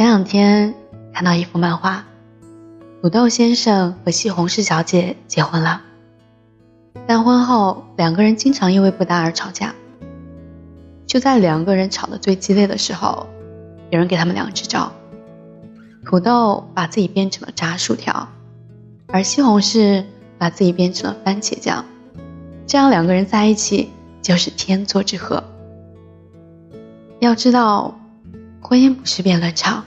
前两天看到一幅漫画，土豆先生和西红柿小姐结婚了，但婚后两个人经常因为不搭而吵架。就在两个人吵得最激烈的时候，有人给他们两支招：土豆把自己变成了炸薯条，而西红柿把自己变成了番茄酱，这样两个人在一起就是天作之合。要知道。婚姻不是辩论场，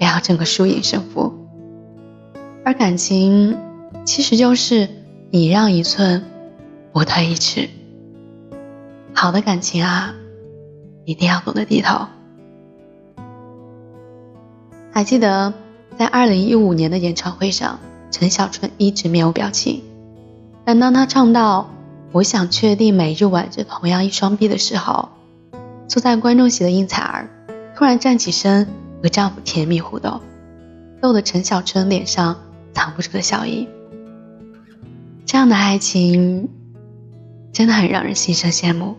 不要争个输赢胜负。而感情其实就是你让一寸，我退一尺。好的感情啊，一定要懂得低头。还记得在二零一五年的演唱会上，陈小春一直面无表情，但当他唱到“我想确定每日挽着同样一双臂”的时候，坐在观众席的应采儿。突然站起身和丈夫甜蜜互动，逗得陈小春脸上藏不住的笑意。这样的爱情真的很让人心生羡慕。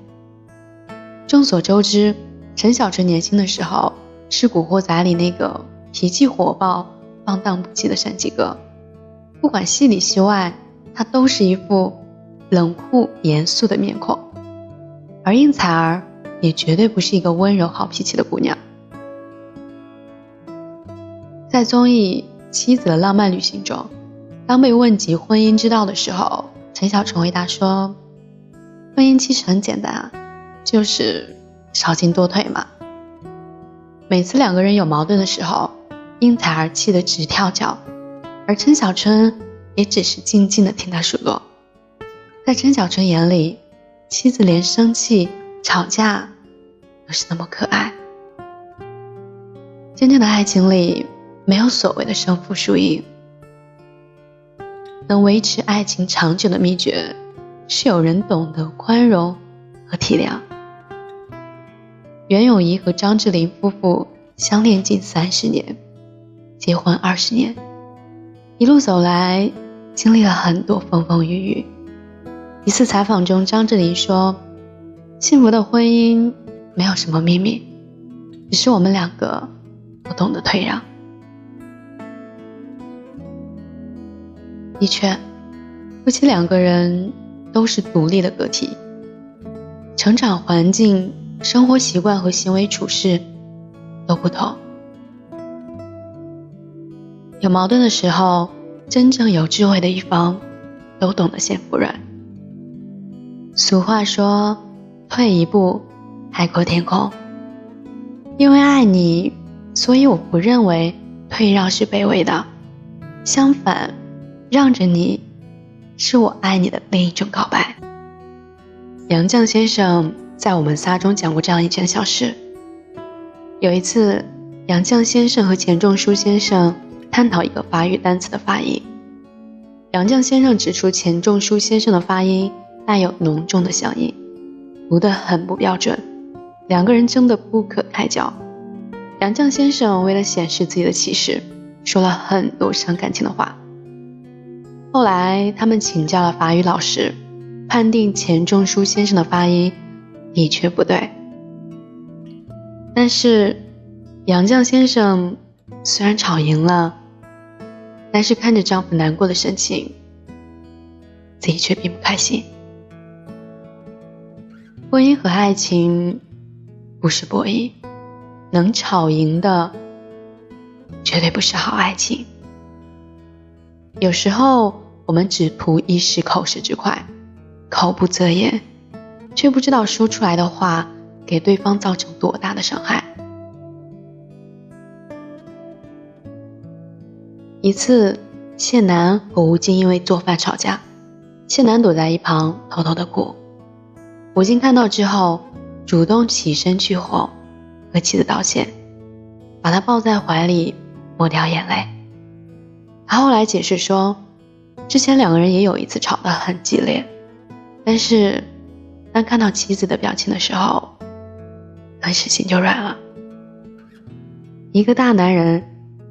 众所周知，陈小春年轻的时候是《古惑仔》里那个脾气火爆、放荡不羁的山鸡哥，不管戏里戏外，他都是一副冷酷严肃的面孔。而应采儿也绝对不是一个温柔好脾气的姑娘。在综艺《妻子的浪漫旅行》中，当被问及婚姻之道的时候，陈小春回答说：“婚姻其实很简单啊，就是少进多退嘛。”每次两个人有矛盾的时候，应采儿气得直跳脚，而陈小春也只是静静的听他数落。在陈小春眼里，妻子连生气、吵架都是那么可爱。真正的爱情里。没有所谓的胜负输赢，能维持爱情长久的秘诀是有人懂得宽容和体谅。袁咏仪和张智霖夫妇相恋近三十年，结婚二十年，一路走来经历了很多风风雨雨。一次采访中，张智霖说：“幸福的婚姻没有什么秘密，只是我们两个不懂得退让。”的确，夫妻两个人都是独立的个体，成长环境、生活习惯和行为处事都不同。有矛盾的时候，真正有智慧的一方都懂得先服软。俗话说：“退一步，海阔天空。”因为爱你，所以我不认为退让是卑微的，相反。让着你，是我爱你的另一种告白。杨绛先生在我们仨中讲过这样一件小事。有一次，杨绛先生和钱钟书先生探讨一个法语单词的发音。杨绛先生指出，钱钟书先生的发音带有浓重的乡音，读得很不标准。两个人争得不可开交。杨绛先生为了显示自己的气势，说了很多伤感情的话。后来，他们请教了法语老师，判定钱钟书先生的发音的确不对。但是，杨绛先生虽然吵赢了，但是看着丈夫难过的神情，自己却并不开心。婚姻和爱情不是博弈，能吵赢的绝对不是好爱情。有时候我们只图一时口舌之快，口不择言，却不知道说出来的话给对方造成多大的伤害。一次，谢楠和吴京因为做饭吵架，谢楠躲在一旁偷偷的哭。吴京看到之后，主动起身去哄，和妻子道歉，把她抱在怀里，抹掉眼泪。他后来解释说，之前两个人也有一次吵得很激烈，但是当看到妻子的表情的时候，顿时心就软了。一个大男人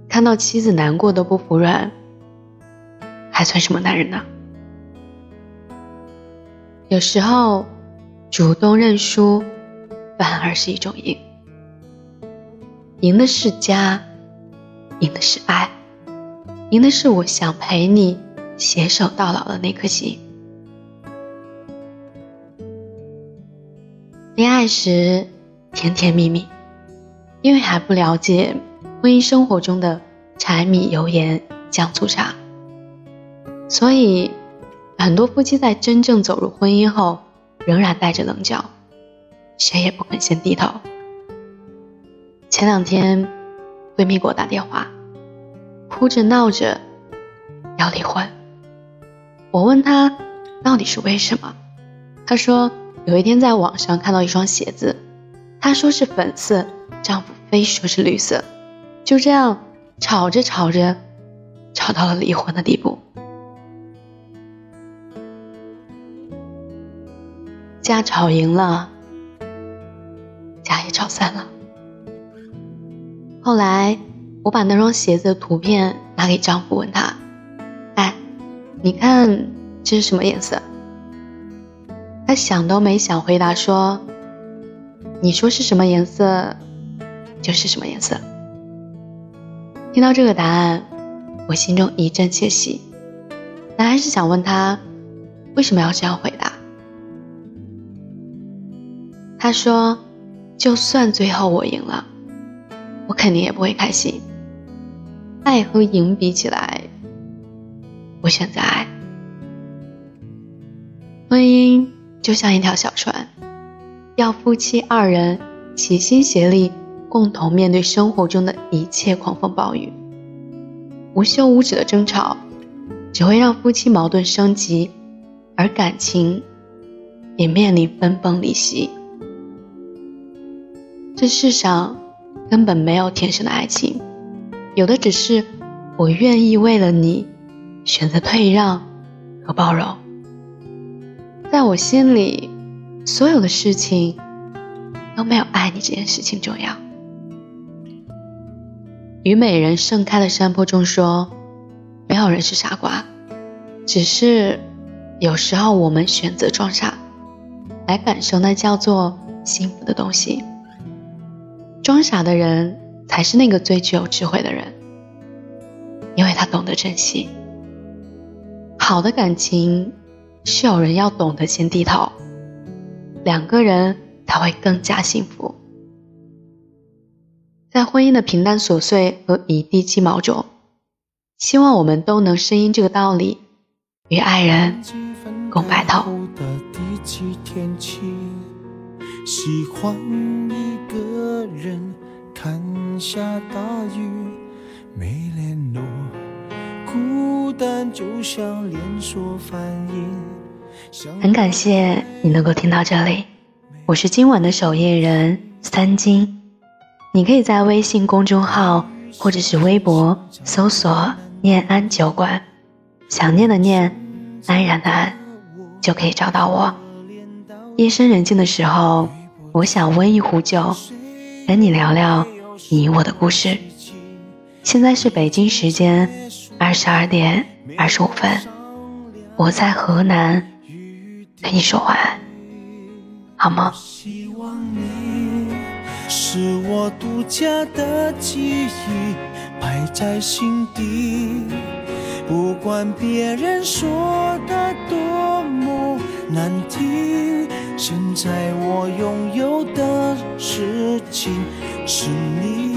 看到妻子难过都不服软，还算什么男人呢？有时候主动认输反而是一种赢，赢的是家，赢的是爱，赢的是我想陪你携手到老的那颗心。恋爱时甜甜蜜蜜，因为还不了解婚姻生活中的柴米油盐酱醋茶，所以很多夫妻在真正走入婚姻后，仍然带着棱角，谁也不肯先低头。前两天，闺蜜给我打电话，哭着闹着要离婚。我问他到底是为什么，他说有一天在网上看到一双鞋子，她说是粉色，丈夫非说是绿色，就这样吵着吵着，吵到了离婚的地步。架吵赢了，家也吵散了。后来，我把那双鞋子的图片拿给丈夫，问他：“，你看这是什么颜色？”他想都没想回答说：“你说是什么颜色，就是什么颜色。”听到这个答案，我心中一阵窃喜，但还是想问他为什么要这样回答。他说：“就算最后我赢了。”我肯定也不会开心。爱和赢比起来，我选择爱。婚姻就像一条小船，要夫妻二人齐心协力，共同面对生活中的一切狂风暴雨。无休无止的争吵，只会让夫妻矛盾升级，而感情也面临分崩离析。这世上。根本没有天生的爱情，有的只是我愿意为了你选择退让和包容。在我心里，所有的事情都没有爱你这件事情重要。虞美人盛开的山坡中说：“没有人是傻瓜，只是有时候我们选择装傻，来感受那叫做幸福的东西。”装傻的人才是那个最具有智慧的人，因为他懂得珍惜。好的感情是有人要懂得先低头，两个人才会更加幸福。在婚姻的平淡琐碎和一地鸡毛中，希望我们都能深谙这个道理，与爱人共白头。喜欢一个人看下大雨孤单就像连锁反应很感谢你能够听到这里我是今晚的守夜人三金你可以在微信公众号或者是微博搜索念安酒馆想念的念安然的安就可以找到我夜深人静的时候我想温一壶酒，跟你聊聊你我的故事。现在是北京时间二十二点二十五分，我在河南跟你说晚安，好吗？是我独家的记忆，摆在心底，不管别人说的多么难听。现在我拥有的事情是你，